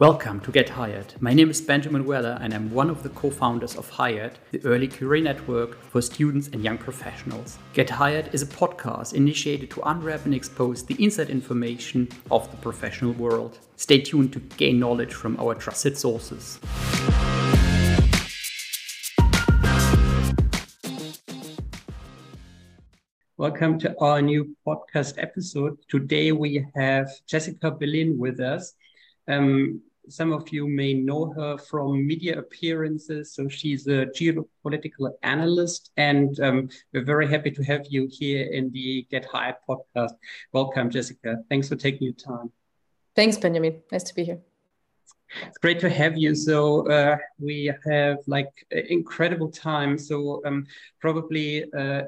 Welcome to Get hyrd. My name is Benjamin Weller and I'm one of the co founders of hyrd, the early career network for students and young professionals. Get hyrd is a podcast initiated to unwrap and expose the inside information of the professional world. Stay tuned to gain knowledge from our trusted sources. Welcome to our new podcast episode. Today we have Jessica Berlin with us. Um, some of you may know her from media appearances. So she's a geopolitical analyst, and um, we're very happy to have you here in the Get hyrd podcast. Welcome, Jessica. Thanks for taking your time. Thanks, Benjamin. Nice to be here. It's great to have you. So uh, we have like incredible time. So um, probably uh,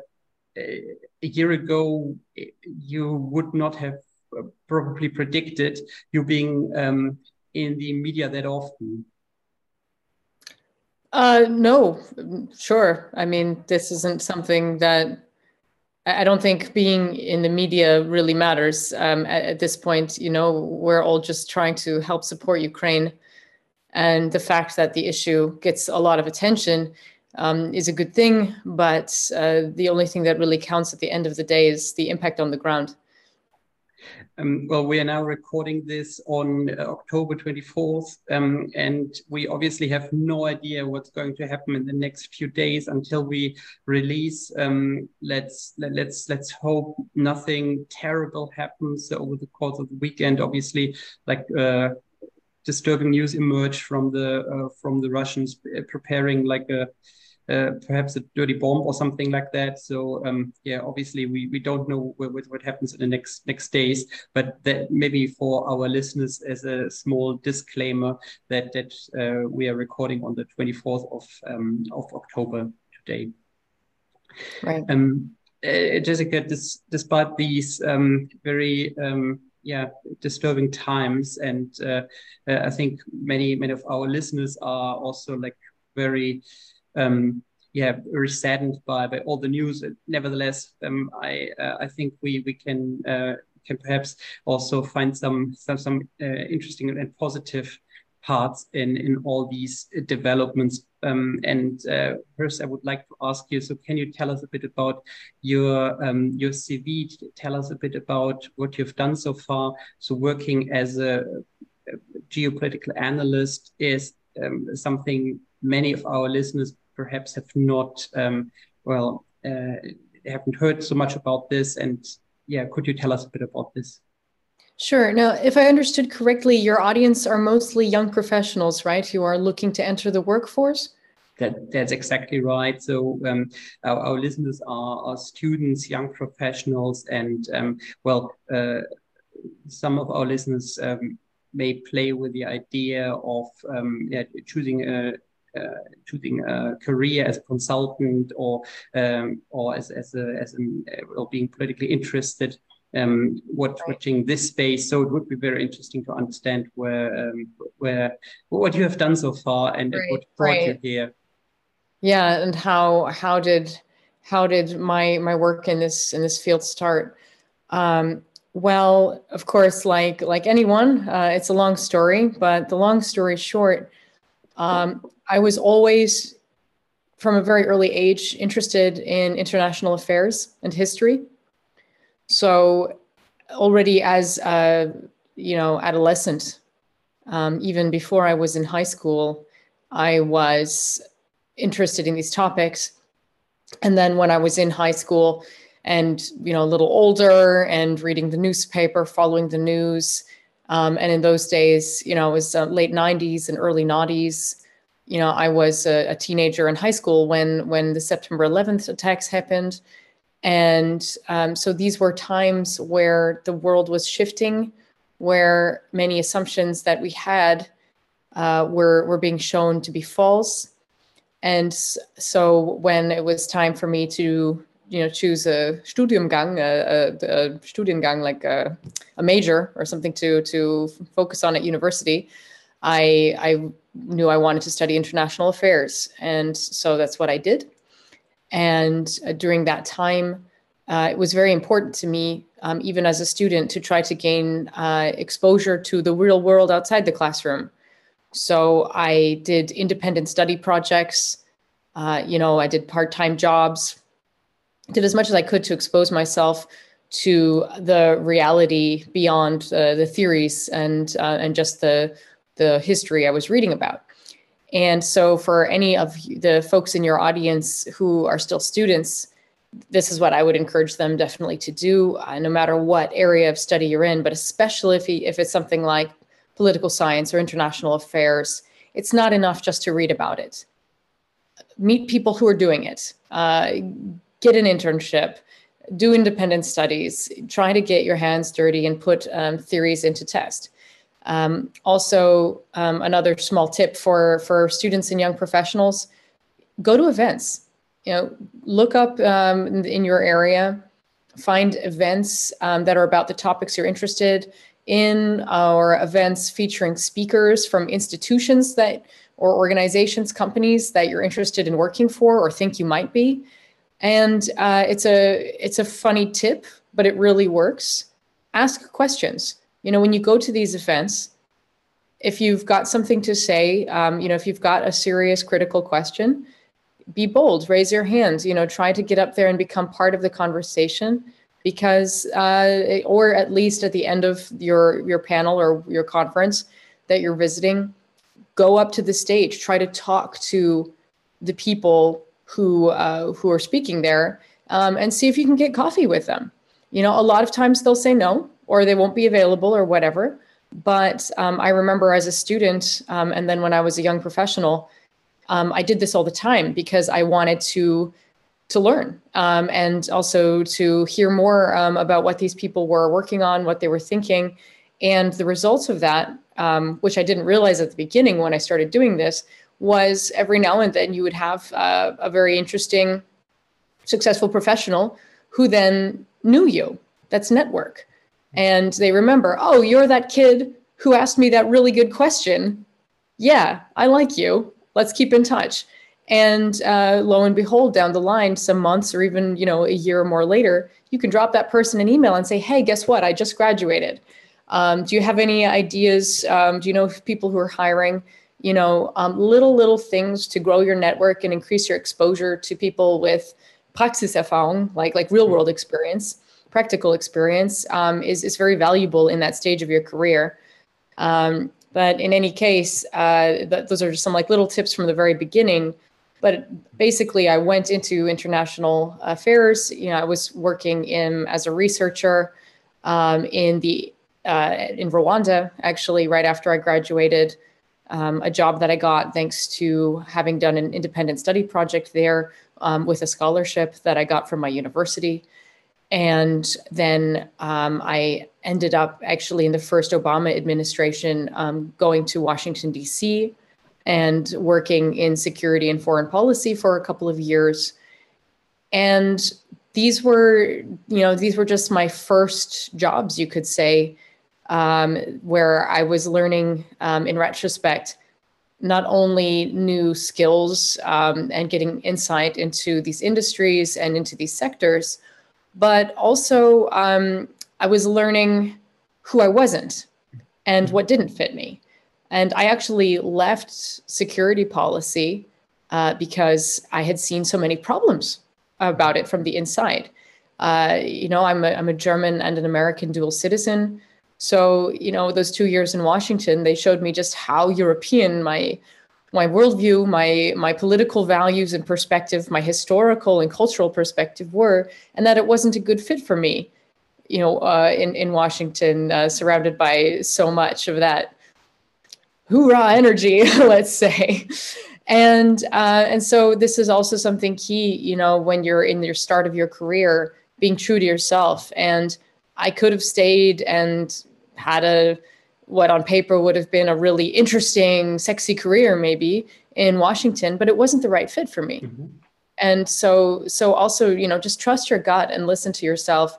a year ago, you would not have uh, probably predicted you being um, in the media that often? Uh, no, sure. I mean, this isn't something that I don't think being in the media really matters um, at, at, this point. You know, we're all just trying to help support Ukraine. And the fact that the issue gets a lot of attention um, is a good thing. But uh, the only thing that really counts at the end of the day is the impact on the ground. Um, well, we are now recording this on uh, October 24th, um, and we obviously have no idea what's going to happen in the next few days until we release. Um, let's let, let's let's hope nothing terrible happens over the course of the weekend. Obviously, like. Uh, disturbing news emerged from the uh, from the Russians preparing like a uh, perhaps a dirty bomb or something like that. So um, yeah, obviously we, we don't know what, what happens in the next next days, but that maybe for our listeners as a small disclaimer that that uh, we are recording on the 24th of um, of October today. Right. Um, uh, Jessica, this, despite these um, very um, yeah disturbing times, and uh, uh, I think many many of our listeners are also like very um, yeah, very saddened by, by all the news. Nevertheless, um, I uh, I think we we can uh, can perhaps also find some some some uh, interesting and positive parts in in all these developments. Um, and uh, first, I would like to ask you. So, can you tell us a bit about your um, your CV? Tell us a bit about what you've done so far. So, working as a, geopolitical analyst is um, something many of our listeners perhaps have not um, well uh, haven't heard so much about this and yeah could you tell us a bit about this Sure. Now, if I understood correctly, your audience are mostly young professionals, right? Who are looking to enter the workforce? That, that's exactly right. So um, our, our, listeners are, are, students, young professionals, and um, well, uh, some of our listeners um, may play with the idea of um, yeah, choosing a, choosing a career as a consultant or um, or as as a, as an, uh, or being politically interested um, what, watching this space. So it would be very interesting to understand where um, where what you have done so far and right. what brought right. you here. Yeah, and how how did how did my my work in this in this field start? Um, well, of course, like like anyone, uh, it's a long story. But the long story short, um, I was always, from a very early age, interested in international affairs and history. So, already as a you know adolescent, um, even before I was in high school, I was interested in these topics. And then when I was in high school, and you know a little older and reading the newspaper following the news um, and in those days you know it was uh, late 90s and early noughties. You know, I was a, a, teenager in high school when when the September 11th attacks happened, and um, so these were times where the world was shifting, where many assumptions that we had uh, were were being shown to be false, and so when it was time for me to you know choose a Studiumgang, a, a, a Studiengang like a, a major or something to to focus on at university, I I knew I wanted to study international affairs. And so that's what I did. And uh, during that time, uh, it was very important to me, um, even as a student, to try to gain uh, exposure to the real world outside the classroom. So I did independent study projects. Uh, you know, I did part-time jobs. Did as much as I could to expose myself to the reality beyond uh, the theories and uh, and just the the history I was reading about. And so, for any of the folks in your audience who are still students, this is what I would encourage them definitely to do, uh, no matter what area of study you're in, but especially if, if it's something like political science or international affairs, it's not enough just to read about it. Meet people who are doing it, uh, get an internship, do independent studies, try to get your hands dirty and put um, theories into test. Um, also, um, another small tip for, for students and young professionals, go to events. You know, look up um, in, your area, find events um, that are about the topics you're interested in, or events featuring speakers from institutions that or organizations, companies that you're interested in working for or think you might be. And uh, it's a it's a funny tip, but it really works. Ask questions. You know, when you go to these events, if you've got something to say, um, you know, if you've got a serious critical question, be bold, raise your hands. You know, try to get up there and become part of the conversation because uh, or at least at the end of your your panel or your conference that you're visiting go up to the stage try to talk to the people who uh, who are speaking there um, and see if you can get coffee with them. You know, a lot of times they'll say no or they won't be available or whatever. But um, I remember as a student, um, and then when I was a young professional, um, I did this all the time because I wanted to to learn um, and also to hear more um, about what these people were working on, what they were thinking, and the results of that, which I didn't realize at the beginning when I started doing this, was every now and then you would have uh, a very interesting, successful professional who then knew you. That's network. And they remember, oh, you're that kid who asked me that really good question. Yeah, I like you. Let's keep in touch. And uh, lo and behold, down the line, some months or even you know a year or more later, you can drop that person an email and say, "Hey, guess what? I just graduated. Um, do you have any ideas? Um, do you know people who are hiring? You know, um, little, little things to grow your network and increase your exposure to people with Praxiserfahrung, like, like real world experience, practical experience, um, is, is very valuable in that stage of your career. Um, but in any case, uh, th- those are just some like little tips from the very beginning. But basically, I went into international affairs. You know, I was working in as a researcher um, in the uh, in Rwanda, actually, right after I graduated um, a job that I got thanks to having done an independent study project there um, with a scholarship that I got from my university. And then um, I ended up actually in the first Obama administration um, going to Washington, D.C. and working in security and foreign policy for a couple of years. And these were, you know, these were just my first jobs, you could say, um, where I was learning um, in retrospect not only new skills um, and getting insight into these industries and into these sectors, but also um, I was learning who I wasn't and what didn't fit me. And I actually left security policy uh, because I had seen so many problems about it from the inside. Uh, you know, I'm a, I'm a German and an American dual citizen. So, you know, those two years in Washington, they showed me just how European my my worldview, my my political values and perspective, my historical and cultural perspective were, and that it wasn't a good fit for me. You know, uh, in in Washington, uh, surrounded by so much of that hoorah energy, let's say. And uh, and so this is also something key, you know, when you're in your start of your career, being true to yourself. And I could have stayed and had a what on paper would have been a really interesting, sexy career maybe in Washington, but it wasn't the right fit for me. Mm-hmm. And so, so also, you know, just trust your gut and listen to yourself,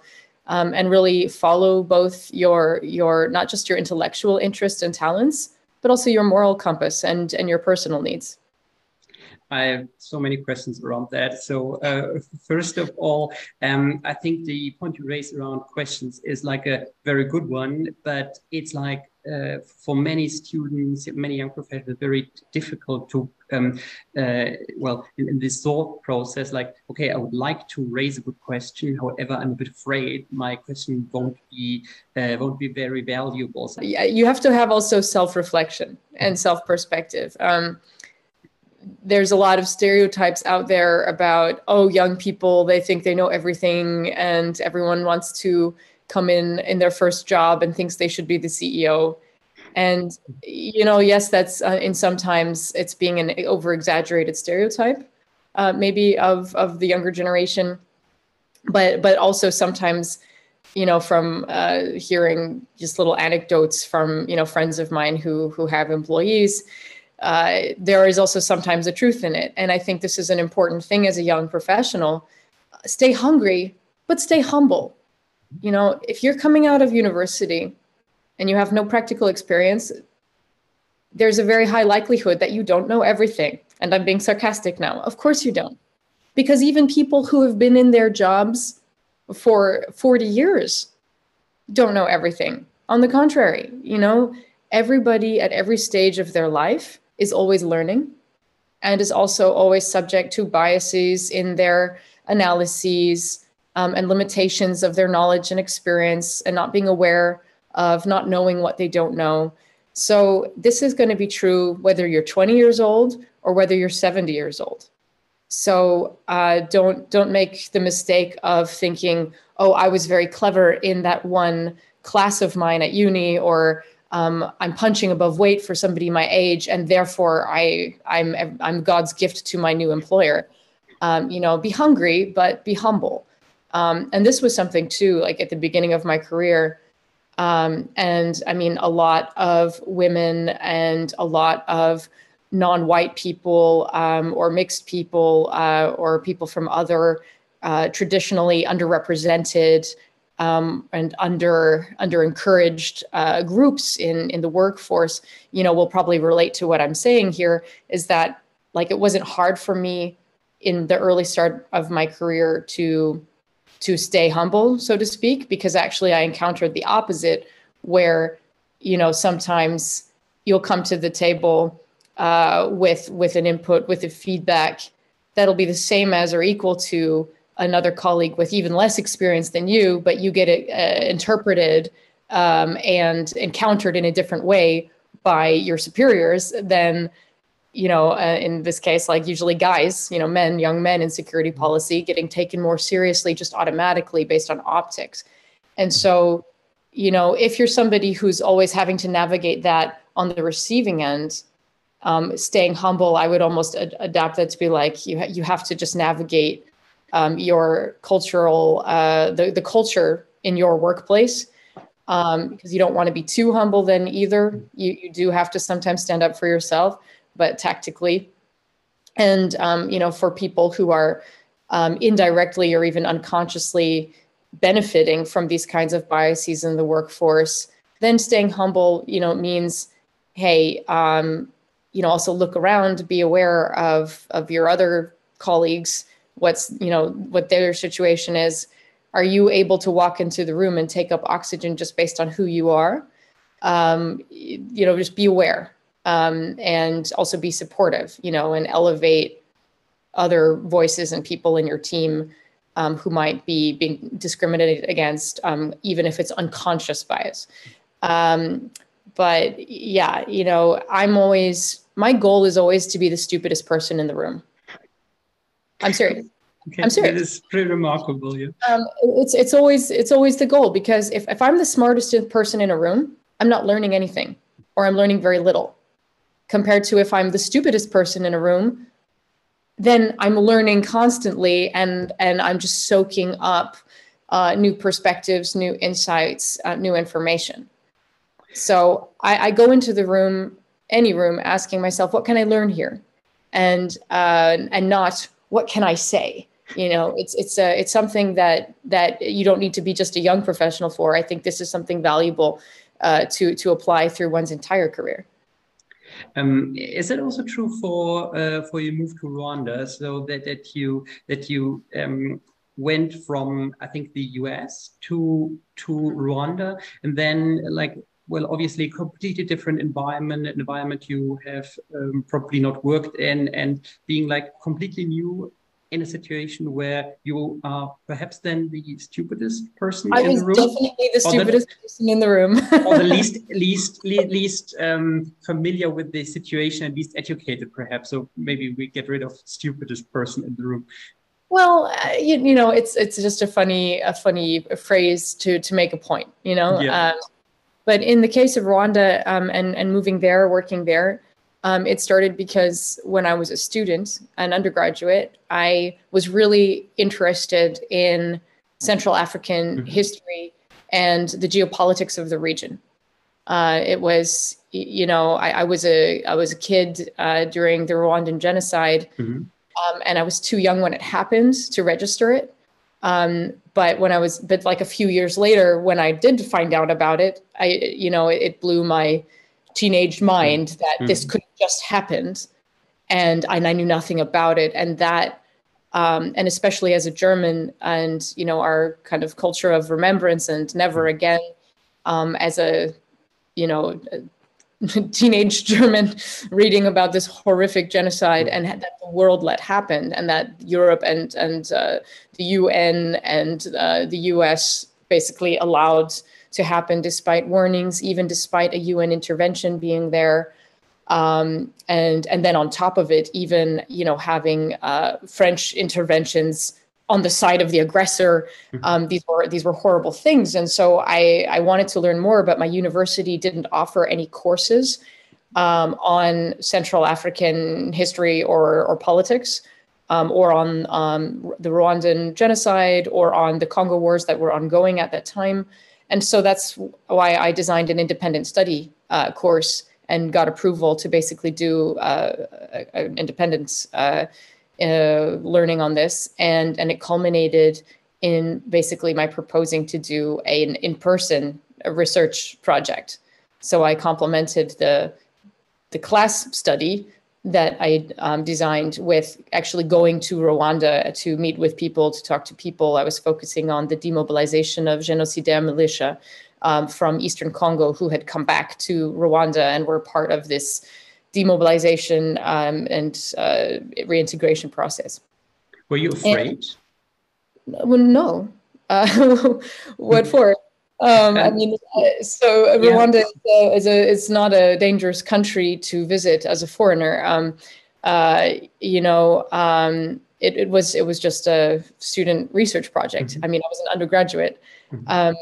um, and really follow both your your not just your intellectual interests and talents, but also your moral compass and and your personal needs. I have so many questions around that. So uh, first of all, um, I think the point you raised around questions is like a very good one, but it's like uh, for many students, many young professionals, very difficult to, um, uh, well, in, in, this thought process, like, okay, I would like to raise a good question. However, I'm a bit afraid my question won't be uh, won't be very valuable. Yeah, you have to have also self reflection and self perspective. Um, there's a lot of stereotypes out there about oh young people they think they know everything and everyone wants to come in in their first job and thinks they should be the ceo and you know yes that's uh, in sometimes it's being an over exaggerated stereotype uh, maybe of of the younger generation. But but also sometimes you know from uh, hearing just little anecdotes from you know friends of mine who who have employees uh, there is also sometimes a truth in it. And I think this is an important thing as a young professional. Stay hungry, but stay humble. You know, if you're coming out of university and you have no practical experience, there's a very high likelihood that you don't know everything. And I'm being sarcastic now. Of course you don't. Because even people who have been in their jobs for 40 years don't know everything. On the contrary, you know, everybody at every stage of their life is always learning and is also always subject to biases in their analyses um, and limitations of their knowledge and experience and not being aware of not knowing what they don't know. So, this is going to be true whether you're 20 years old or whether you're 70 years old. So, uh, don't don't make the mistake of thinking, "Oh, I was very clever in that one class of mine at uni," or um, I'm punching above weight for somebody my age, and therefore I I'm I'm God's gift to my new employer. Um, you know, be hungry, but be humble. Um, and this was something too, like at the beginning of my career. Um, and I mean, a lot of women and a lot of non-white people um, or mixed people uh, or people from other uh, traditionally underrepresented um, and under under encouraged uh, groups in in the workforce, you know, will probably relate to what I'm saying here. Is that like it wasn't hard for me in the early start of my career to to stay humble, so to speak, because actually I encountered the opposite, where you know sometimes you'll come to the table uh, with with an input with a feedback that'll be the same as or equal to another colleague with even less experience than you, but you get it uh, interpreted um, and encountered in a different way by your superiors than you know uh, in this case like usually guys you know men young men in security mm-hmm. policy getting taken more seriously just automatically based on optics and so you know if you're somebody who's always having to navigate that on the receiving end um, staying humble i would almost ad- adapt that to be like you, ha- you have to just navigate um, your cultural uh, the the culture in your workplace um, because you don't want to be too humble then either. You, you do have to sometimes stand up for yourself but tactically. And um, you know for people who are um, indirectly or even unconsciously benefiting from these kinds of biases in the workforce then staying humble you know means hey um, you know also look around be aware of of your other colleagues what's you know what their situation is. Are you able to walk into the room and take up oxygen just based on who you are? Um, you know just be aware um, and also be supportive you know and elevate other voices and people in your team um, who might be being discriminated against um, even if it's unconscious bias. Um, but yeah you know i'm always my goal is always to be the stupidest person in the room I'm serious. Okay. I'm serious. It is pretty remarkable. Yeah. Um, it's it's always it's always the goal because if, if I'm the smartest person in a room, I'm not learning anything, or I'm learning very little, compared to if I'm the stupidest person in a room, then I'm learning constantly and and I'm just soaking up uh, new perspectives, new insights, uh, new information. So I, I go into the room, any room, asking myself, what can I learn here, and uh, and not what can I say? You know, it's it's a it's something that that you don't need to be just a young professional for. I think this is something valuable uh, to to apply through one's entire career. Um, is it also true for uh, for your move to Rwanda? So that that you that you um, went from I think the U.S. to to Rwanda, and then like well, obviously, completely different environment, an environment you have um, probably not worked in, and being like completely new in a situation where you are perhaps then the stupidest person I in the room. definitely the stupidest the, person in the room. or the least least least um, familiar with the situation and least educated, perhaps. So maybe we get rid of stupidest person in the room. Well, uh, you, you, know, it's it's just a funny a funny phrase to to make a point, you know. Yeah. Um, but in the case of Rwanda um, and and moving there, working there, um, it started because when I was a student, an undergraduate, I was really interested in Central African mm-hmm. history and the geopolitics of the region. Uh, it was, you know, I, I, was a I was a kid uh, during the Rwandan genocide, mm-hmm. um, and I was too young when it happened to register it. Um, but when I was, but like a few years later, when I did find out about it, I, you know, it, it blew my teenage mind that mm-hmm. this could just happened and, and I knew nothing about it. And that, um, and especially as a German and, you know, our kind of culture of remembrance and never mm-hmm. again um, as a, you know, teenage German reading about this horrific genocide and that the world let happen and that Europe and, and uh, the UN and uh, the US basically allowed to happen despite warnings, even despite a UN intervention being there. Um, and and then on top of it, even you know having uh, French interventions on the side of the aggressor. Mm-hmm. Um, these were these were horrible things, and so I I wanted to learn more, but my university didn't offer any courses um, on Central African history or or politics. Um, or on um, the Rwandan genocide, or on the Congo wars that were ongoing at that time. And so that's why I designed an independent study uh, course and got approval to basically do uh, an independence uh, uh, learning on this. And, and it culminated in basically my proposing to do a, an in-person research project. So I complemented the, the class study that I um, designed with actually going to Rwanda to meet with people, to talk to people. I was focusing on the demobilization of genocidaire militia um, from Eastern Congo who had come back to Rwanda and were part of this demobilization um, and uh, reintegration process. Were you afraid? And, well, no. Uh, what for? Um, I mean, uh, so Rwanda yeah. is, a, is, not a dangerous country to visit as a foreigner. Um, uh, you know, um, it, it, was it was just a student research project. Mm-hmm. I mean, I was an undergraduate. Mm-hmm. Um,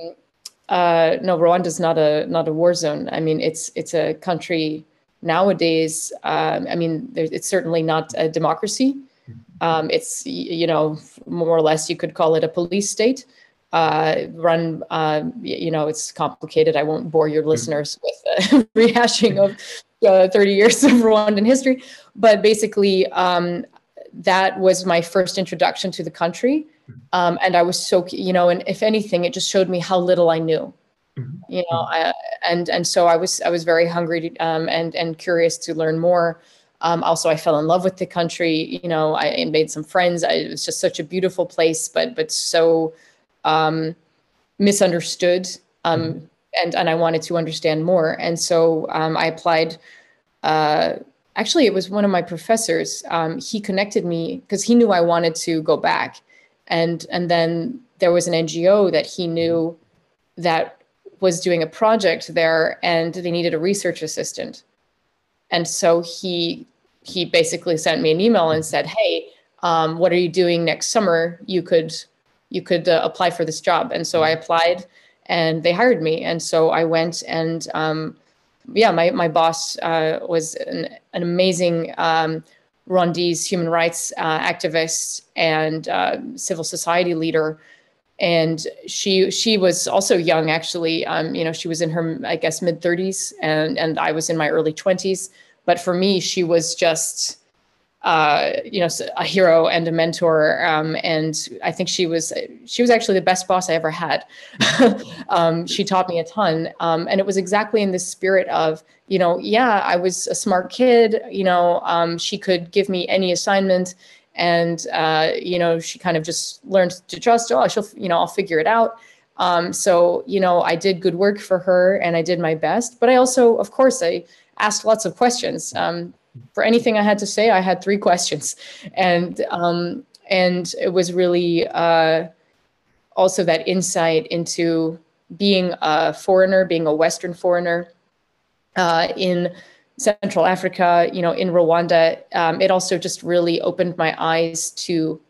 uh, no, Rwanda is not a not a war zone. I mean, it's it's a country nowadays. Um, I mean, it's certainly not a democracy. Mm-hmm. Um, it's you know more or less you could call it a police state uh, run, uh, you know, it's complicated. I won't bore your mm-hmm. listeners with rehashing of uh, 30 years of Rwandan history, but basically, um, that was my first introduction to the country. Mm-hmm. Um, and I was so, you know, and if anything, it just showed me how little I knew. Mm-hmm. You know, I, and and so I was I was very hungry um, and and curious to learn more. Um, also, I fell in love with the country. You know, I made some friends. I, it was just such a beautiful place, but but so um, misunderstood um, mm-hmm. and and I wanted to understand more. And so um, I applied. Uh, actually, it was one of my professors. Um, he connected me because he knew I wanted to go back, and and then there was an NGO that he knew that was doing a project there, and they needed a research assistant. And so he he basically sent me an email and said, "Hey, um, what are you doing next summer? You could you could uh, apply for this job. And so I applied and they hired me. And so I went and, um, yeah, my, my boss uh, was an, an amazing um, Rwandese human rights uh, activist and uh, civil society leader. And she she was also young, actually. Um, you know, she was in her, I guess, mid 30s, and and I was in my early 20s. But for me, she was just uh, you know, a hero and a mentor. Um, and I think she was she was actually the best boss I ever had. um, she taught me a ton, um, and it was exactly in the spirit of, you know, yeah, I was a smart kid. You know, um, she could give me any assignment, and uh, you know, she kind of just learned to trust. Oh, she'll, you know, I'll figure it out. Um, so, you know, I did good work for her and I did my best. But I also, of course, I asked lots of questions. Um, for anything I had to say, I had three questions. And, um, and it was really uh, also that insight into being a foreigner, being a Western foreigner uh, in Central Africa, you know, in Rwanda. Um, it also just really opened my eyes to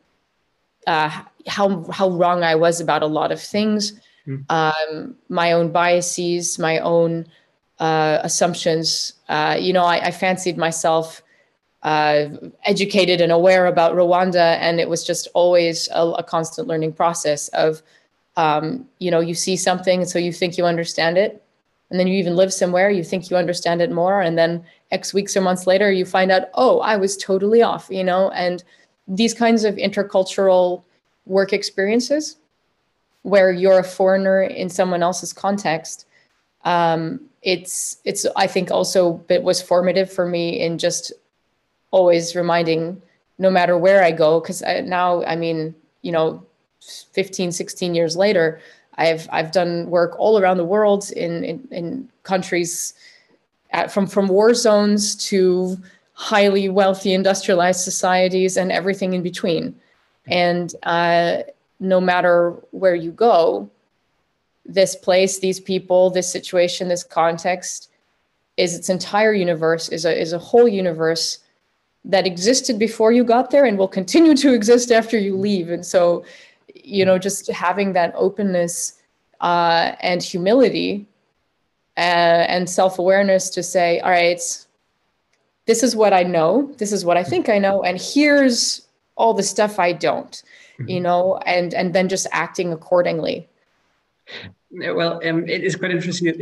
uh, how how wrong I was about a lot of things, mm. um, my own biases, my own uh, assumptions. Uh, you know, I, I fancied myself uh, educated and aware about Rwanda, and it was just always a, a constant learning process of, um, you know, you see something, so you think you understand it, and then you even live somewhere, you think you understand it more, and then X weeks or months later, you find out, oh, I was totally off, you know, and these kinds of intercultural work experiences where you're a foreigner in someone else's context um, it's it's i think also it was formative for me in just always reminding no matter where i go because now i mean you know 15 16 years later i've i've done work all around the world in in, in countries at, from from war zones to highly wealthy industrialized societies and everything in between. And uh, no matter where you go, this place, these people, this situation, this context is its entire universe, is a, is a whole universe that existed before you got there and will continue to exist after you leave. And so, you know, just having that openness uh, and humility uh, and self awareness to say, all right, this is what I know, this is what I think I know, and here's all the stuff I don't, mm-hmm. you know, and and then just acting accordingly. Well, um, it is quite interesting.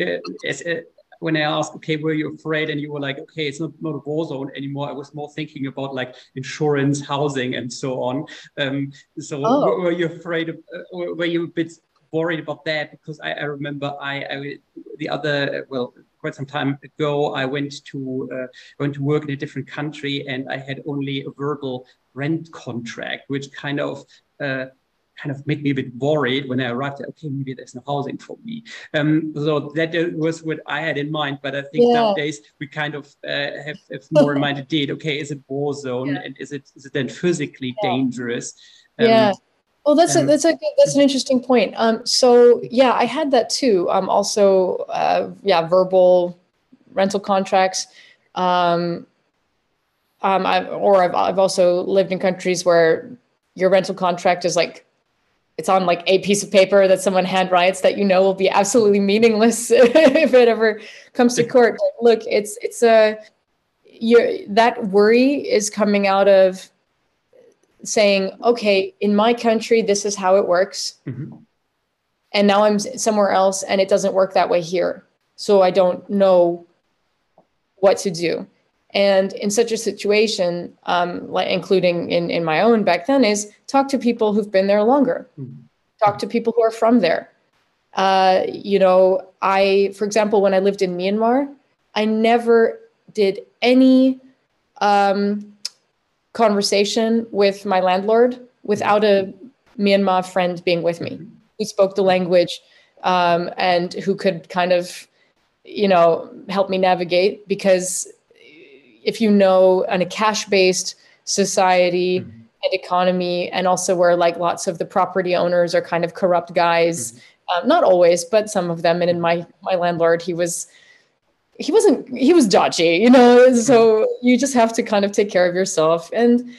It's, uh, when I asked, okay, were you afraid? And you were like, okay, it's not, not a war zone anymore. I was more thinking about like insurance, housing, and so on. Um, so oh. were you afraid of, uh, were you a bit worried about that? Because I, I remember I, I, the other, well, quite some time ago, I went to uh, went to work in a different country, and I had only a verbal rent contract, which kind of uh, kind of made me a bit worried when I arrived. There, okay, maybe there's no housing for me. Um, so that was what I had in mind. But I think yeah. nowadays we kind of uh, have, have, more in mind indeed. Okay, is it war zone, yeah. and is it is it then physically yeah. dangerous? Um, yeah. Well, that's a, that's a that's an interesting point. Um, so yeah, I had that too. Um, also, uh, yeah, verbal rental contracts. Um, um, I've, or I've I've also lived in countries where your rental contract is like it's on like a piece of paper that someone handwrites that you know will be absolutely meaningless if it ever comes to court. Look, it's it's a you that worry is coming out of saying, okay, in my country, this is how it works. Mm-hmm. And now I'm somewhere else and it doesn't work that way here. So I don't know what to do. And in such a situation, um, including in, in my own back then, is talk to people who've been there longer, mm-hmm. talk to people who are from there. Uh, you know, I, for example, when I lived in Myanmar, I never did any um, conversation with my landlord without a Myanmar friend being with me who spoke the language um, and who could kind of, you know, help me navigate. Because if you know, in a cash based society, mm-hmm. and economy, and also where like lots of the property owners are kind of corrupt guys, mm-hmm. um, not always, but some of them. And in my my landlord, he was he wasn't he was dodgy you know so you just have to kind of take care of yourself and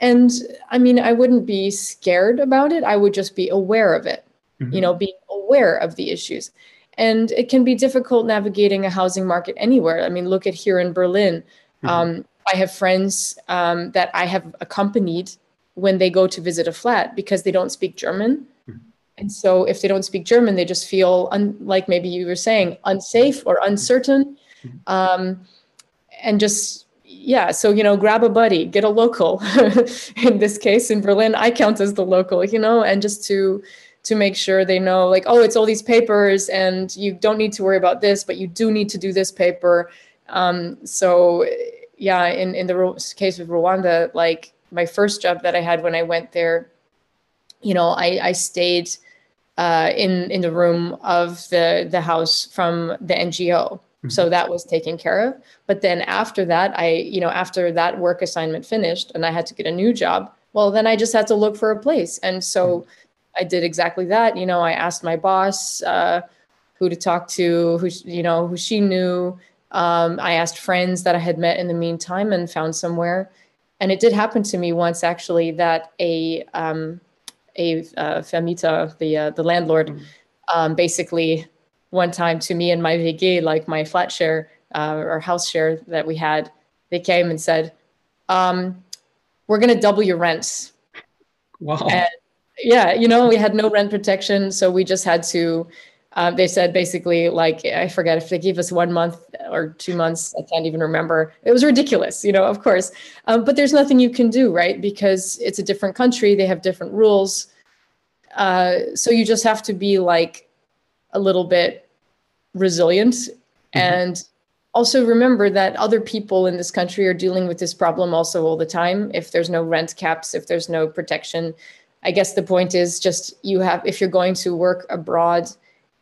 and i mean i wouldn't be scared about it i would just be aware of it mm-hmm. you know being aware of the issues and it can be difficult navigating a housing market anywhere i mean look at here in berlin mm-hmm. um, i have friends um, that i have accompanied when they go to visit a flat because they don't speak german and so if they don't speak German, they just feel un- like maybe you were saying unsafe or uncertain. Um, and just, yeah, so, you know, grab a buddy, get a local. in this case, in Berlin, I count as the local, you know, and just to, to make sure they know like, oh, it's all these papers and you don't need to worry about this, but you do need to do this paper. Um, so yeah, in, in the case of Rwanda, like my first job that I had when I went there, you know, I, I stayed uh, in in the room of the the house from the NGO. Mm-hmm. So that was taken care of. But then after that, I you know after that work assignment finished, and I had to get a new job. Well, then I just had to look for a place, and so mm-hmm. I did exactly that. You know, I asked my boss uh, who to talk to, who you know who she knew. Um, I asked friends that I had met in the meantime and found somewhere. And it did happen to me once actually that a um, a uh, Vermieter, the uh, the landlord, mm-hmm. um, basically one time to me and my WG, like my flat share uh, or house share that we had, they came and said, um, "We're going to double your rent." Wow. And yeah, you know, we had no rent protection, so we just had to. Uh, they said basically like I forget if they gave us one month or two months. I can't even remember. It was ridiculous, you know. Of course, um, but there's nothing you can do, right? Because it's a different country. They have different rules. Uh, so you just have to be like a little bit resilient mm-hmm. and also remember that other people in this country are dealing with this problem also all the time if there's no rent caps if there's no protection i guess the point is just you have if you're going to work abroad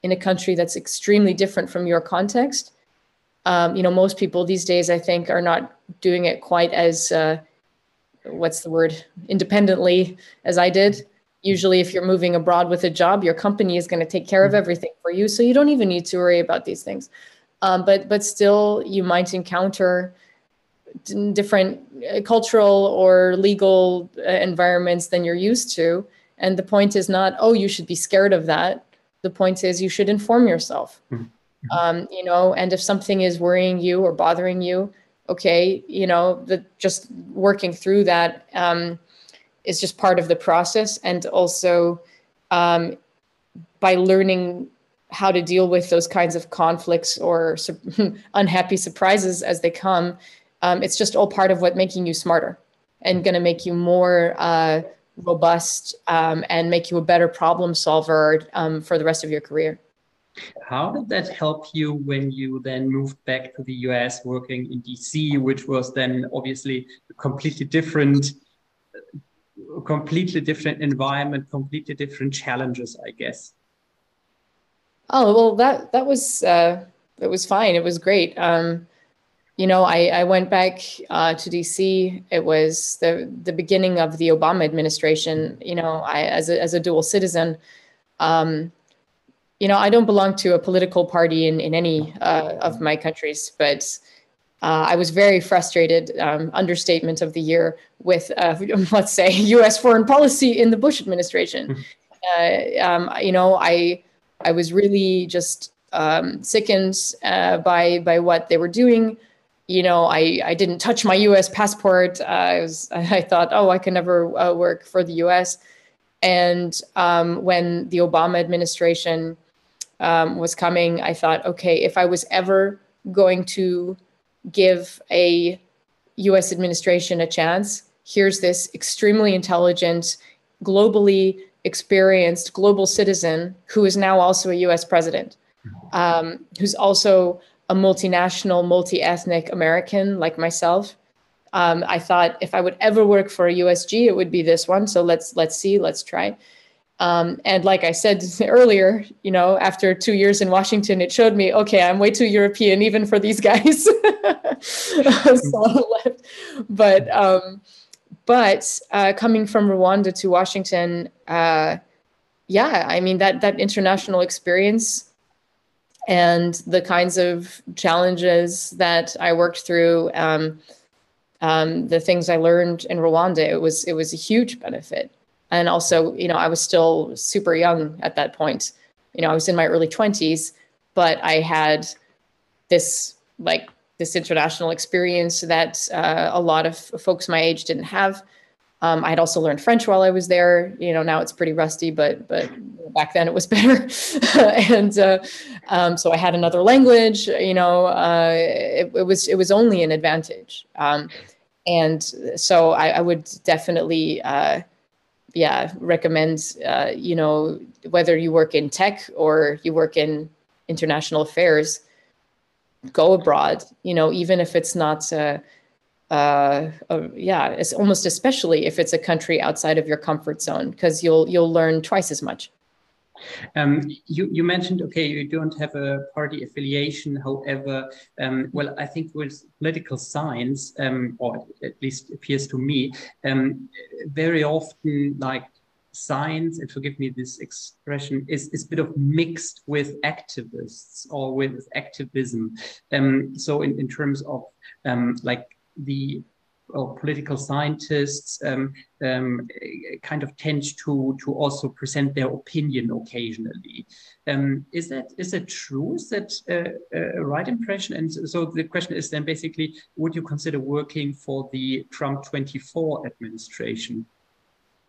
in a country that's extremely different from your context. Um, you know most people these days i think are not doing it quite as uh, what's the word independently as i did. Usually if you're moving abroad with a job your company is going to take care of mm-hmm. everything for you so you don't even need to worry about these things. Um, but but still you might encounter different uh, cultural or legal uh, environments than you're used to. And the point is not oh you should be scared of that the point is you should inform yourself mm-hmm. um, you know and if something is worrying you or bothering you okay you know the, just working through that um, is just part of the process and also um, by learning how to deal with those kinds of conflicts or su- unhappy surprises as they come um, it's just all part of what making you smarter and going to make you more uh, robust um, and make you a better problem solver um, for the rest of your career how did that help you when you then moved back to the us working in dc which was then obviously a completely different completely different environment, completely different challenges, I guess. Oh well, that that was uh, it was fine. It was great. Um, you know, I, I went back uh, to DC. It was the the beginning of the Obama administration. You know, I as a as a dual citizen, um, you know, I don't belong to a political party in in any uh, of my countries, but uh, I was very frustrated, um, understatement of the year, with, uh, let's say, US foreign policy in the Bush administration. Mm-hmm. Uh, um, you know, I, I was really just um, sickened uh, by, by what they were doing. You know, I, I didn't touch my US passport. I, was, I thought, oh, I can never uh, work for the US. And um, when the Obama administration um, was coming, I thought, okay, if I was ever going to give a US administration a chance. Here's this extremely intelligent, globally experienced global citizen who is now also a US president, um, who's also a multinational, multi ethnic American like myself. Um, I thought if I would ever work for a USG, it would be this one. So let's let's see, let's try. Um, and like I said earlier, you know, after two years in Washington, it showed me, okay, I'm way too European even for these guys. so. But um, but uh, coming from Rwanda to Washington, uh, yeah, I mean that that international experience and the kinds of challenges that I worked through, um, um, the things I learned in Rwanda, it was it was a huge benefit. And also you know i was still super young at that point. You know i was in my early 20s but i had this like this international experience that uh, a lot of folks my age didn't have um, i had also learned french while i was there. You know now it's pretty rusty but but back then it was better. And uh, um, so i had another language you know uh, it, it, was it was only an advantage. Um, and so I, I would definitely uh, yeah recommend uh, you know whether you work in tech or you work in international affairs go abroad. You know even if it's not uh, yeah it's almost especially if it's a country outside of your comfort zone because you'll you'll learn twice as much Um, you, you mentioned, okay, you don't have a party affiliation. However, um, well, I think with political science, um, or at least appears to me, um, very often like science, and forgive me this expression, is, is a bit of mixed with activists or with activism. Um, so in, in terms of um, like the or political scientists um, um, kind of tend to to also present their opinion occasionally. Um, is that is that true? Is that a right impression? And so the question is then basically, would you consider working for the Trump 24 administration?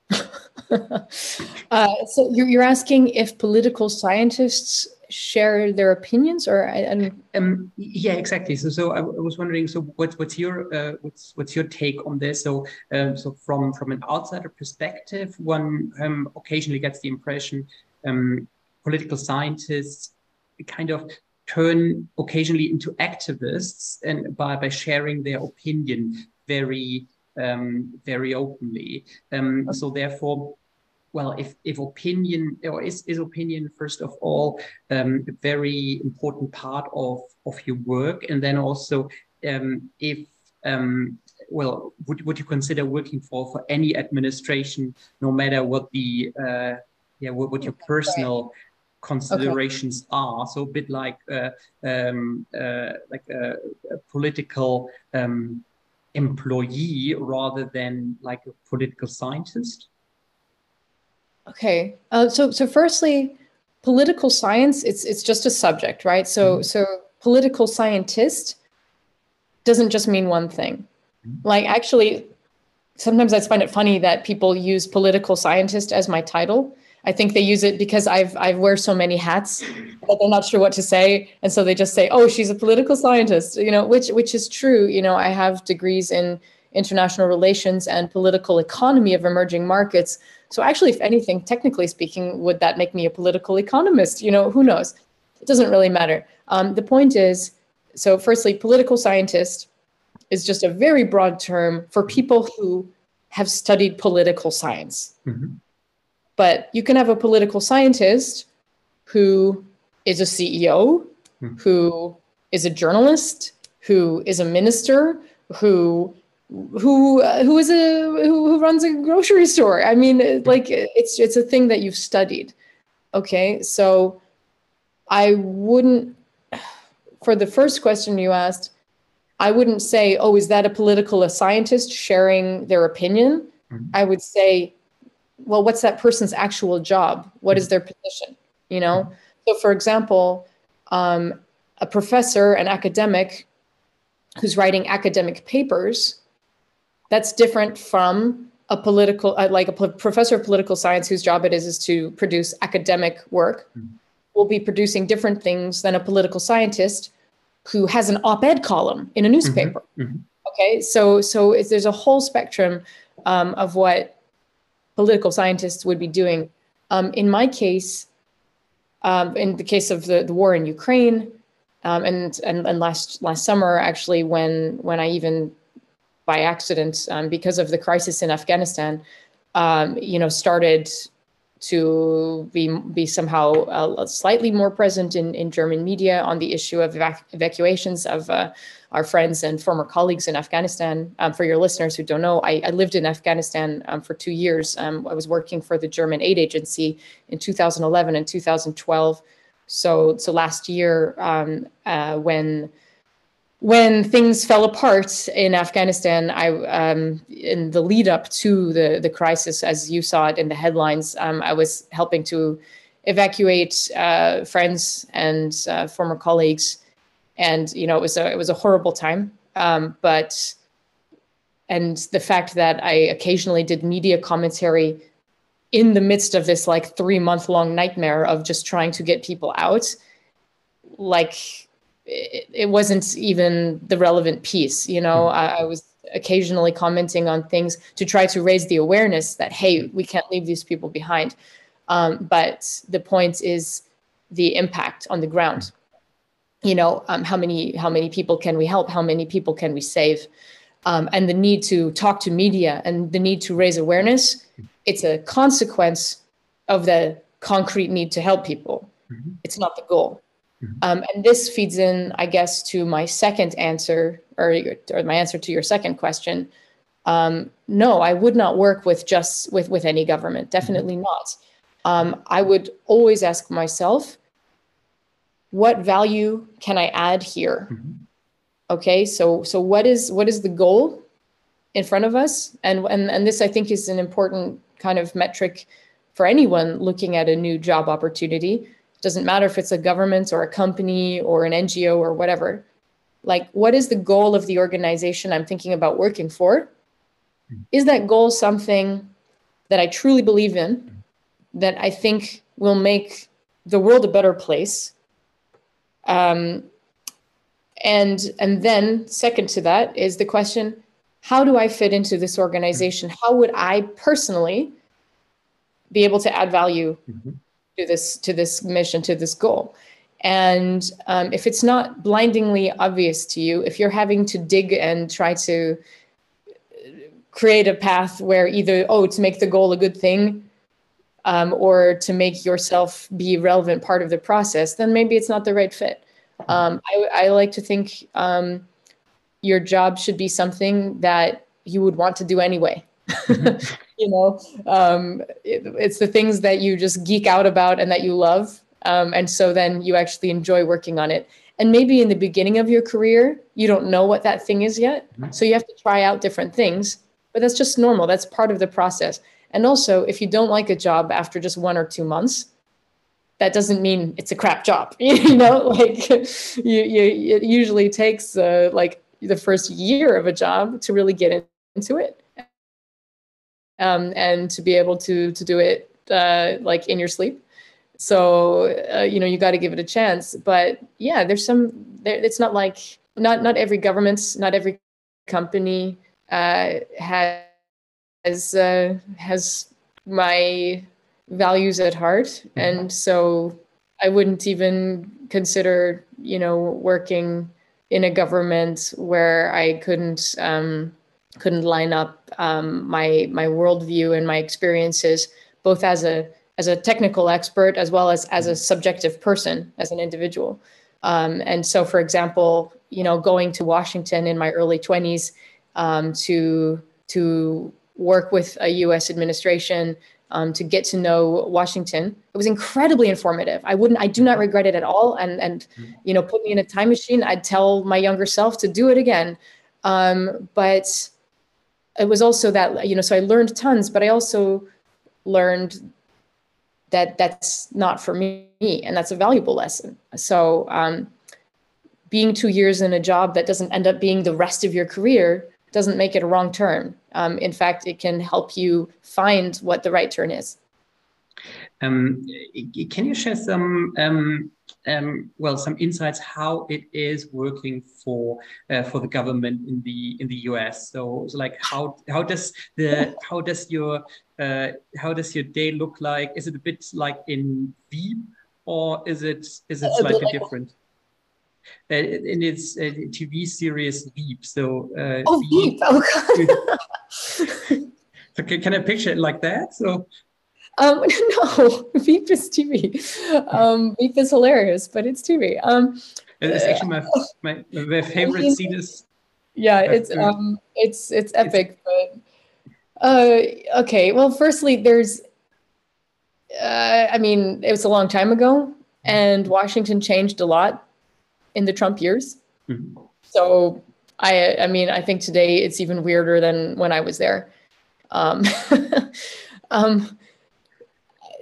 uh, so you're asking if political scientists share their opinions or I, I um, yeah exactly. So so I, I, was wondering so what, what's your uh, what's what's your take on this? So um, so from from an outsider perspective one um, occasionally gets the impression um, political scientists kind of turn occasionally into activists and by by sharing their opinion very um, very openly. Um, so therefore well, if, if opinion or is, is opinion first of all um, a very important part of, of your work, and then also um, if um, well, would, would you consider working for for any administration, no matter what the uh, yeah what, what your personal considerations okay. are? So a bit like uh, um, uh, like a, a political um, employee rather than like a political scientist. Okay. Uh, so so firstly, political science it's it's just a subject, right? So mm-hmm. so political scientist doesn't just mean one thing. Mm-hmm. Like actually sometimes I find it funny that people use political scientist as my title. I think they use it because I've I wear so many hats that they're not sure what to say, and so they just say, "Oh, she's a political scientist," you know, which which is true. You know, I have degrees in international relations and political economy of emerging markets. So actually, if anything, technically speaking, would that make me a political economist? You know, who knows? It doesn't really matter. Um, the point is, so firstly, political scientist is just a very broad term for people who have studied political science. Mm-hmm. But you can have a political scientist who is a CEO, mm-hmm. who is a journalist, who is a minister, who who uh, who is a who, who runs a grocery store i mean like it's it's a thing that you've studied okay so i wouldn't for the first question you asked i wouldn't say oh is that a political a scientist sharing their opinion mm-hmm. i would say well what's that person's actual job What is mm-hmm. their position you know mm-hmm. so for example um, a professor an academic who's writing academic papers that's different from a political, uh, like a professor of political science whose job it is is to produce academic work, mm-hmm. will be producing different things than a political scientist who has an op-ed column in a newspaper. Mm-hmm. Mm-hmm. Okay, so so there's a whole spectrum um, of what political scientists would be doing. Um, in my case, um, in the case of the, the war in Ukraine, um, and, and and last last summer, actually, when when I even by accident um, because of the crisis in Afghanistan, um, you know, started to be be somehow uh, slightly more present in, in German media on the issue of evac- evacuations of uh, our friends and former colleagues in Afghanistan. Um, for your listeners who don't know, I, I lived in Afghanistan um, for two years. Um, I was working for the German aid agency in 2011 and 2012. So, so last year, um, uh, when when things fell apart in Afghanistan, I um, in the lead up to the the crisis, as you saw it in the headlines, um, I was helping to evacuate uh, friends and uh, former colleagues, and you know it was a it was a horrible time. Um, but and the fact that I occasionally did media commentary in the midst of this like three month long nightmare of just trying to get people out, like it, it wasn't even the relevant piece. You know, hmm. I, I was occasionally commenting on things to try to raise the awareness that hey, we can't leave these people behind. Um, but the point is the impact on the ground. You know, um, how many how many people can we help? How many people can we save? Um, and the need to talk to media and the need to raise awareness. It's a consequence of the concrete need to help people. Mm-hmm. It's not the goal. Mhm. Um, and this feeds in, I guess, to my second answer, or, or my answer to your second question. Um, no, I would not work with just with with any government. Definitely not. Um, I would always ask myself, what value can I add here? Mhm. Okay, so so what is what is the goal in front of us? And and and this I think is an important kind of metric for anyone looking at a new job opportunity. Doesn't matter if it's a government or a company or an NGO or whatever. Like, what is the goal of the organization I'm thinking about working for? Is that goal something that I truly believe in, that I think will make the world a better place? Um, and and then second to that is the question how do i fit into this organization how would i personally be able to add value Mhm. To this to this mission to this goal. And um, if it's not blindingly obvious to you if you're having to dig and try to create a path where either oh to make the goal a good thing um, or to make yourself be a relevant part of the process then maybe it's not the right fit. Um, I, I like to think um, your job should be something that you would want to do anyway you know um, it, it's the things that you just geek out about and that you love. Um, and so then you actually enjoy working on it. And maybe in the beginning of your career you don't know what that thing is yet. Mhm. so you have to try out different things but that's just normal. That's part of the process. And also if you don't like a job after just one or two months that doesn't mean it's a crap job. You know like you, you it usually takes uh, like the first year of a job to really get into it um, and to be able to to do it uh, like in your sleep. So uh, you know you got to give it a chance but yeah there's some there, it's not like not not every government not every company uh, has uh, has my values at heart. And so i wouldn't even consider you know working in a government where i couldn't um, couldn't line up um, my my worldview and my experiences both as a as a technical expert as well as as a subjective person as an individual um, and so for example you know going to washington in my early 20s um, to to work with a us administration um, to get to know Washington. It was incredibly informative. I wouldn't, I do not regret it at all. And and you know, put me in a time machine. I'd tell my younger self to do it again. Um, but it was also that you know, so I learned tons, but I also learned that that's not for me, and that's a valuable lesson. So um, being two years in a job that doesn't end up being the rest of your career doesn't make it a wrong turn. Um, in fact, it can help you find what the right turn is. Um, can you share some um, um, well some insights how it is working for uh, for the government in the in the US? So, so like how how does the how does your uh, how does your day look like? Is it a bit like in Veep or is it is it slightly different? Uh, in its uh, TV series Veep, so uh, Oh, Veep- Veep. Oh, God. So can, can I picture it like that? So Um, no, Veep is TV. Um, Veep is hilarious, but it's TV. Um, it's actually my my, my favorite mean- scene is yeah, it's um, it's it's epic. But uh, okay. Well, firstly, there's. Uh, I mean, it was a long time ago, and Washington changed a lot in the Trump years. Mhm. So I, I mean, I think today it's even weirder than when I was there. Um, um,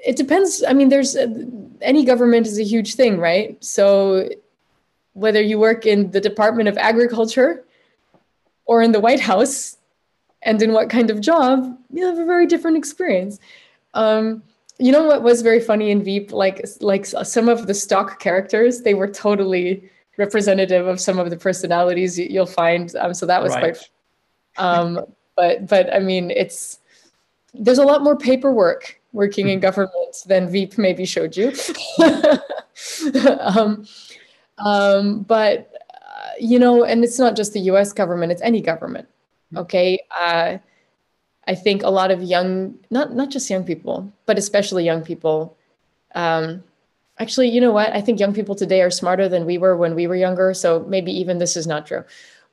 it depends. I mean, there's uh, any government is a huge thing, right? So whether you work in the Department of Agriculture or in the White House, and in what kind of job, you have a very different experience. Um, you know what was very funny in Veep? Like, like some of the stock characters, they were totally representative of some of the personalities you- you'll find. Um, so that was Right. quite. Um, but but I mean, it's there's a lot more paperwork working in government than Veep maybe showed you. um, um, but uh, you know, and it's not just the U.S. government; it's any government. Okay, uh, I think a lot of young, not not just young people, but especially young people, um, actually, you know what? I think young people today are smarter than we were when we were younger. So maybe even this is not true.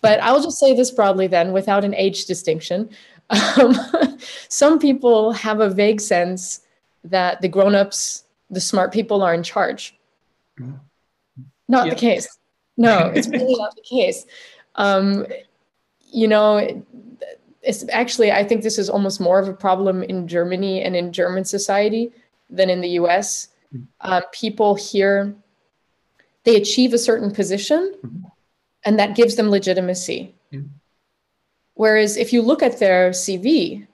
But I'll just say this broadly then, without an age distinction. Um, some people have a vague sense that the grown-ups, the smart people, are in charge. Not yeah. the case. No, it's really not the case. Um, you know, it's actually I think this is almost more of a problem in Germany and in German society than in the U.S. Mm-hmm. Um, people here they achieve a certain position, mm-hmm. and that gives them legitimacy. Mm-hmm. Whereas if you look at their CV,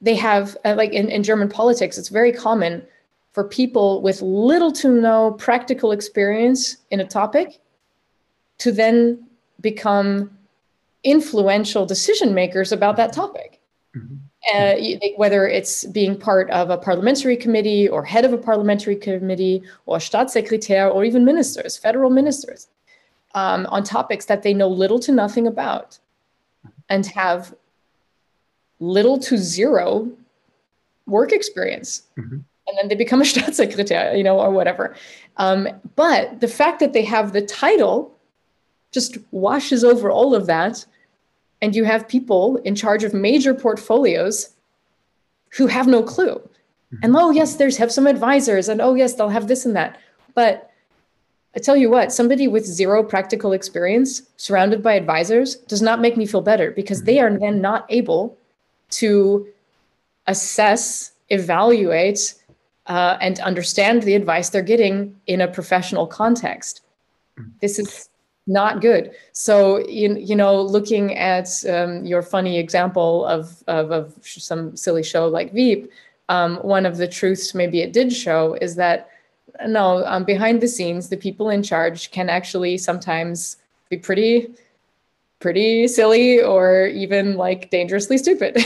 they have uh, like in, in German politics, it's very common for people with little to no practical experience in a topic to then become influential decision makers about that topic. Mm-hmm. Uh, whether it's being part of a parliamentary committee or head of a parliamentary committee or Staatssekretär or even ministers, federal ministers, um, on topics that they know little to nothing about and have little to zero work experience. Mm-hmm. And then they become a Staatssekretär, you know, or whatever. Um, but the fact that they have the title just washes over all of that. And you have people in charge of major portfolios who have no clue. Mm-hmm. And oh, yes, there's have some advisors, and oh, yes, they'll have this and that. But I tell you what, somebody with zero practical experience surrounded by advisors does not make me feel better because they are then not able to assess, evaluate, uh, and understand the advice they're getting in a professional context. This is not good. So you, you know, looking at um, your funny example of, of, of some silly show like Veep, um, one of the truths maybe it did show is that no, um, behind the scenes, the people in charge can actually sometimes be pretty pretty silly or even like dangerously stupid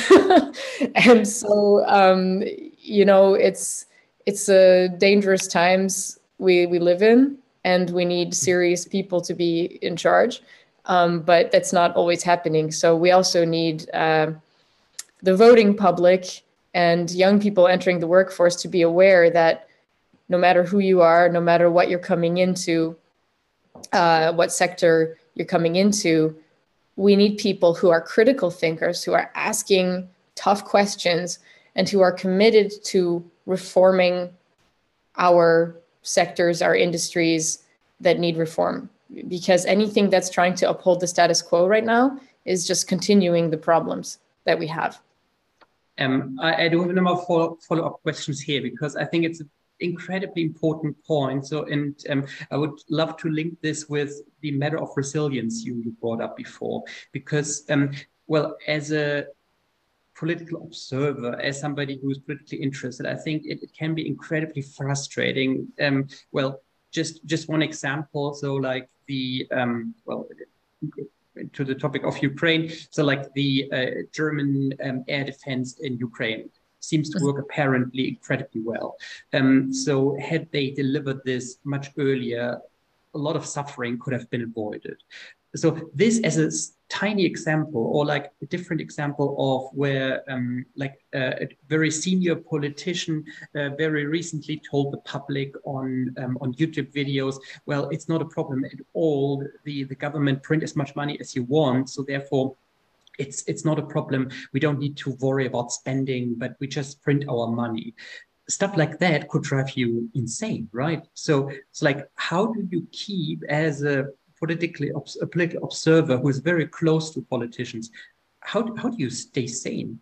and so um, you know it's it's a dangerous times we we live in and we need serious people to be in charge. Um, but that's not always happening. So we also need uh, the voting public and young people entering the workforce to be aware that no matter who you are, no matter what you're coming into, uh, what sector you're coming into, we need people who are critical thinkers, who are asking tough questions, and who are committed to reforming our sectors, our industries that need reform. Because anything that's trying to uphold the status quo right now is just continuing the problems that we have. Um, I, I, do have a number of follow, follow up questions here because I think it's incredibly important point. So, and um, I would love to link this with the matter of resilience you, you brought up before, because, um, well, as a political observer, as somebody who is politically interested, I think it, it can be incredibly frustrating. Um, well, just just one example. So like the um, well to the topic of Ukraine. So like the uh, German um, air defense in Ukraine seems to work apparently incredibly well. Um, so had they delivered this much earlier, a lot of suffering could have been avoided so this as a tiny example or like a different example of where um, like uh, a very senior politician uh, very recently told the public on um, on youtube videos well it's not a problem at all the the government print as much money as you want so therefore it's it's not a problem. We don't need to worry about spending but we just print our money. Stuff like that could drive you insane right? So it's like how do you keep as a politically a political observer who is very close to politicians, how how do you stay sane?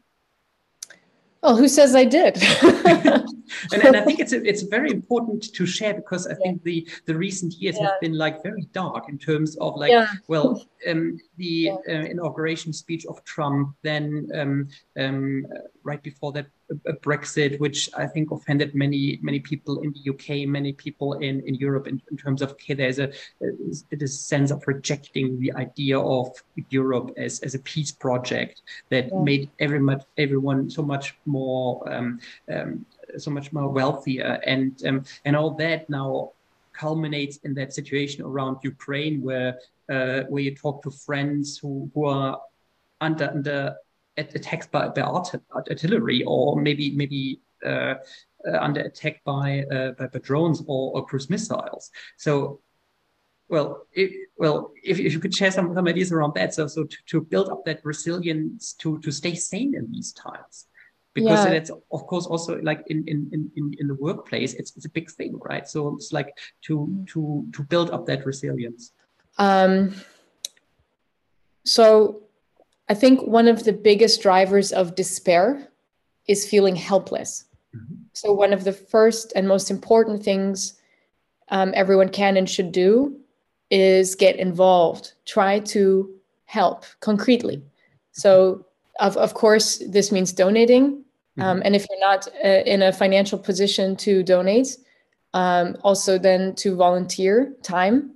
Well, who says I did? and, and, I think it's it's very important to share because I yeah. think the the recent years yeah. have been like very dark in terms of like yeah. well um, the uh, inauguration speech of Trump, then um, um, right before that a Brexit, which I think offended many many people in the UK, many people in, in Europe in, in terms of okay, there's a, a, a sense of rejecting the idea of Europe as, as a peace project that yeah. made everyone everyone so much more um, um, so much more wealthier and um, and all that now culminates in that situation around Ukraine where uh, where you talk to friends who, who are under under attacked by, by artillery or maybe maybe uh, uh, under attack by, uh, by, by drones or, or cruise missiles. So well, if, well, if, if you could share some, some ideas around that, so so to, to build up that resilience to to stay sane in these times, because yeah. that's of course also like in, in in in the workplace, it's it's a big thing, right? So it's like to to to build up that resilience. Um. So, I think one of the biggest drivers of despair is feeling helpless. Mm-hmm. So one of the first and most important things um, everyone can and should do is get involved, try to help concretely. So, of, of course, this means donating. Mm-hmm. Um, and if you're not uh, in a financial position to donate, um, also then to volunteer time,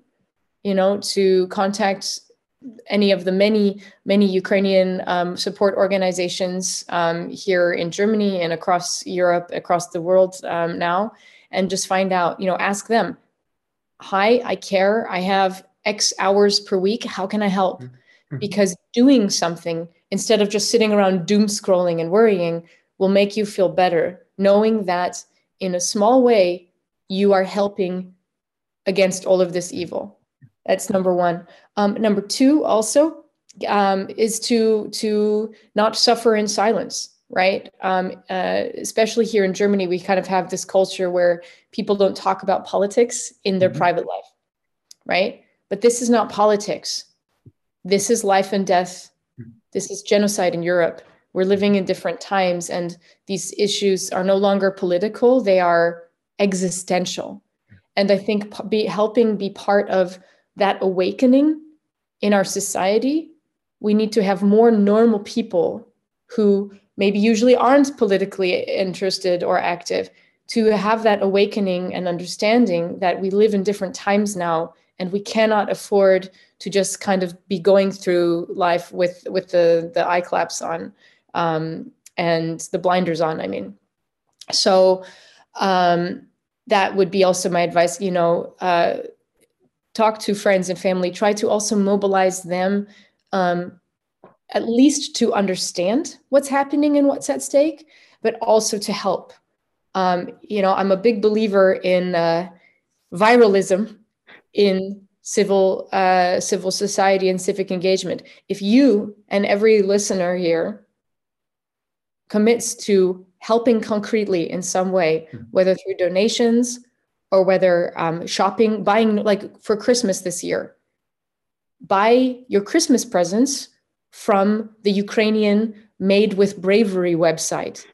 you know, to contact any of the many, many Ukrainian um, support organizations um, here in Germany and across Europe, across the world um, now, and just find out, you know, ask them hi, I care. I have X hours per week. How can I help? Mm-hmm. Because doing something instead of just sitting around doom scrolling and worrying will make you feel better, knowing that in a small way, you are helping against all of this evil. That's number one. Um, number two, also, um, is to to not suffer in silence right? Um, uh, especially here in Germany, we kind of have this culture where people don't talk about politics in their mm-hmm. private life, right? But this is not politics. This is life and death. Mm-hmm. This is genocide in Europe. We're living in different times, and these issues are no longer political, they are existential. And I think be, helping be part of that awakening in our society, we need to have more normal people who maybe usually aren't politically interested or active to have that awakening and understanding that we live in different times now and we cannot afford to just kind of be going through life with with the the eye claps on um, and the blinders on i mean. So um, that would be also my advice you know uh, talk to friends and family try to also mobilize them um, at least to understand what's happening and what's at stake, but also to help. Um, you know, I'm a big believer in uh, viralism in civil uh, civil society and civic engagement. If you and every listener here commits to helping concretely in some way, hmm. whether through donations or whether um, shopping, buying, like for Christmas this year, buy your Christmas presents from the Ukrainian Made with Bravery website.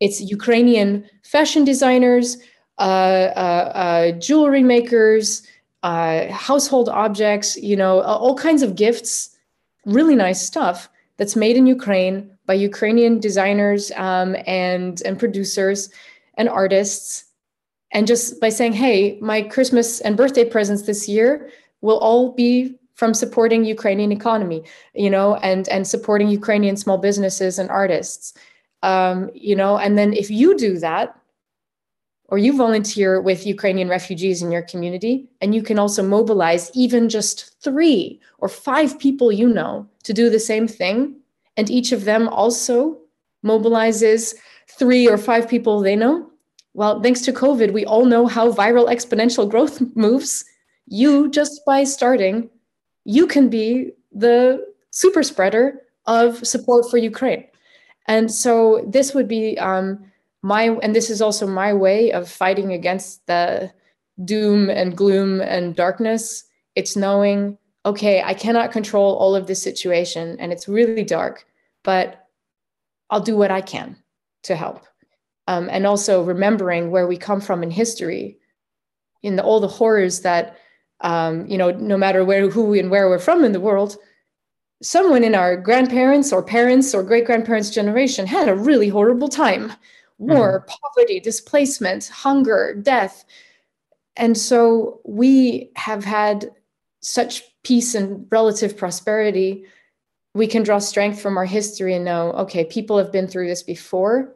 It's Ukrainian fashion designers, uh, uh, uh, jewelry makers, uh, household objects, you know, all kinds of gifts, really nice stuff that's made in Ukraine by Ukrainian designers um, and, and producers and artists. And just by saying, hey, my Christmas and birthday presents this year will all be from supporting Ukrainian economy, you know, and and supporting Ukrainian small businesses and artists, um, you know, and then if you do that, or you volunteer with Ukrainian refugees in your community, and you can also mobilize even just three or five people you know to do the same thing, and each of them also mobilizes three or five people they know. Well, thanks to COVID, we all know how viral exponential growth moves. You just by starting you can be the super spreader of support for Ukraine. And so this would be um, my, and this is also my way of fighting against the doom and gloom and darkness. It's knowing, okay, I cannot control all of this situation and it's really dark, but I'll do what I can to help. Um, and also remembering where we come from in history, in the, all the horrors that um, you know, no matter where, who, and where we're from in the world, someone in our grandparents or parents or great grandparents' generation had a really horrible time war, mm-hmm. poverty, displacement, hunger, death. And so we have had such peace and relative prosperity. We can draw strength from our history and know, okay, people have been through this before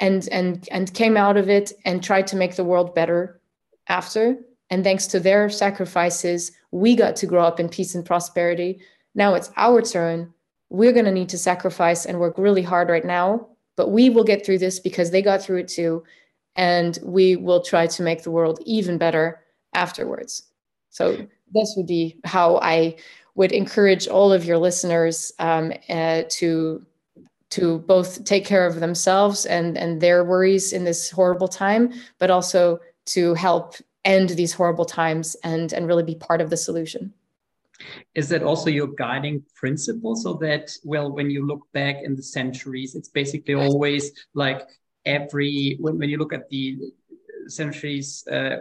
and and and came out of it and tried to make the world better after and thanks to their sacrifices, we got to grow up in peace and prosperity. Now it's our turn. We're going to need to sacrifice and work really hard right now, but we will get through this because they got through it too. and we will try to make the world even better afterwards. So this would be how I would encourage all of your listeners um, uh, to to both take care of themselves and and their worries in this horrible time, but also to help end these horrible times and and really be part of the solution. Is that also your guiding principle? So that well, when you look back in the centuries, it's basically always like every when, when you look at the centuries uh,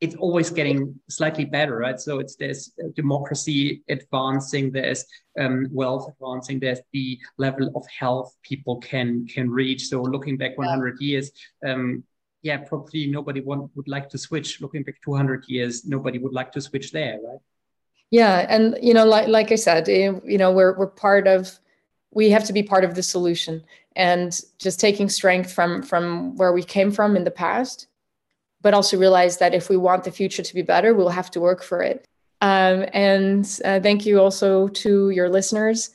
it's always getting slightly better, right? So it's there's democracy advancing, there's um, wealth advancing, there's the level of health people can can reach. So looking back 100 yeah. years, um, yeah, probably nobody want, would like to switch. Looking back 200 years, nobody would like to switch there, right? Yeah, and you know, like like I said, eh, you know, we're we're part of. We have to be part of the solution, and just taking strength from from where we came from in the past but also realize that if we want the future to be better, we'll have to work for it. Um, and uh, thank you also to your listeners.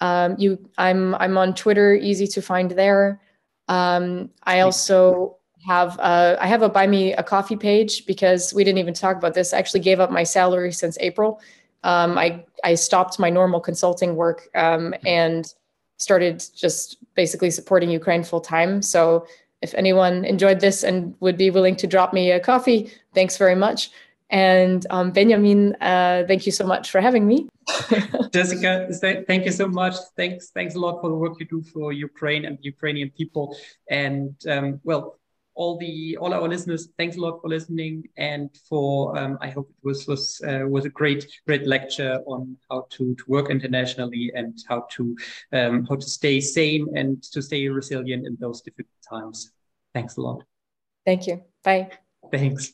Um, you, I'm I'm on Twitter, easy to find there. Um, I also have uh, I have a buy me a coffee page because we didn't even talk about this. I actually gave up my salary since April. Um, I I stopped my normal consulting work um, and started just basically supporting Ukraine full time. So if anyone enjoyed this and would be willing to drop me a coffee, thanks very much. And um, Benjamin, uh, thank you so much for having me. Jessica, thank you so much. Thanks, thanks a lot for the work you do for Ukraine and Ukrainian people. And um, well, all the all our listeners, thanks a lot for listening and for um, I hope it was was uh, was a great great lecture on how to to work internationally and how to um, how to stay sane and to stay resilient in those difficult times. Thanks a lot. Thank you. Bye. Thanks.